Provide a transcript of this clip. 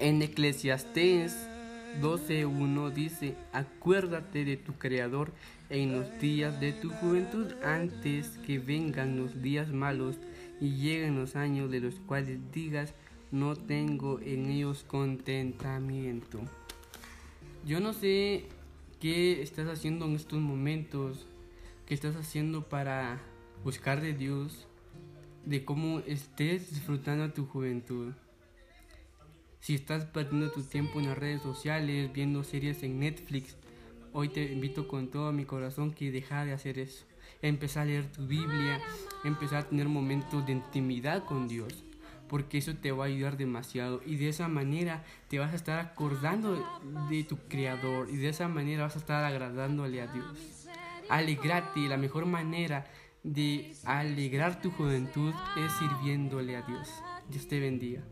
En Eclesiastés 12.1 dice, acuérdate de tu Creador en los días de tu juventud antes que vengan los días malos y lleguen los años de los cuales digas, no tengo en ellos contentamiento. Yo no sé qué estás haciendo en estos momentos, qué estás haciendo para buscar de Dios, de cómo estés disfrutando tu juventud. Si estás perdiendo tu tiempo en las redes sociales, viendo series en Netflix, hoy te invito con todo mi corazón que deja de hacer eso. Empezar a leer tu Biblia, empezar a tener momentos de intimidad con Dios porque eso te va a ayudar demasiado y de esa manera te vas a estar acordando de tu creador y de esa manera vas a estar agradándole a Dios. Alegrate, la mejor manera de alegrar tu juventud es sirviéndole a Dios. Dios te bendiga.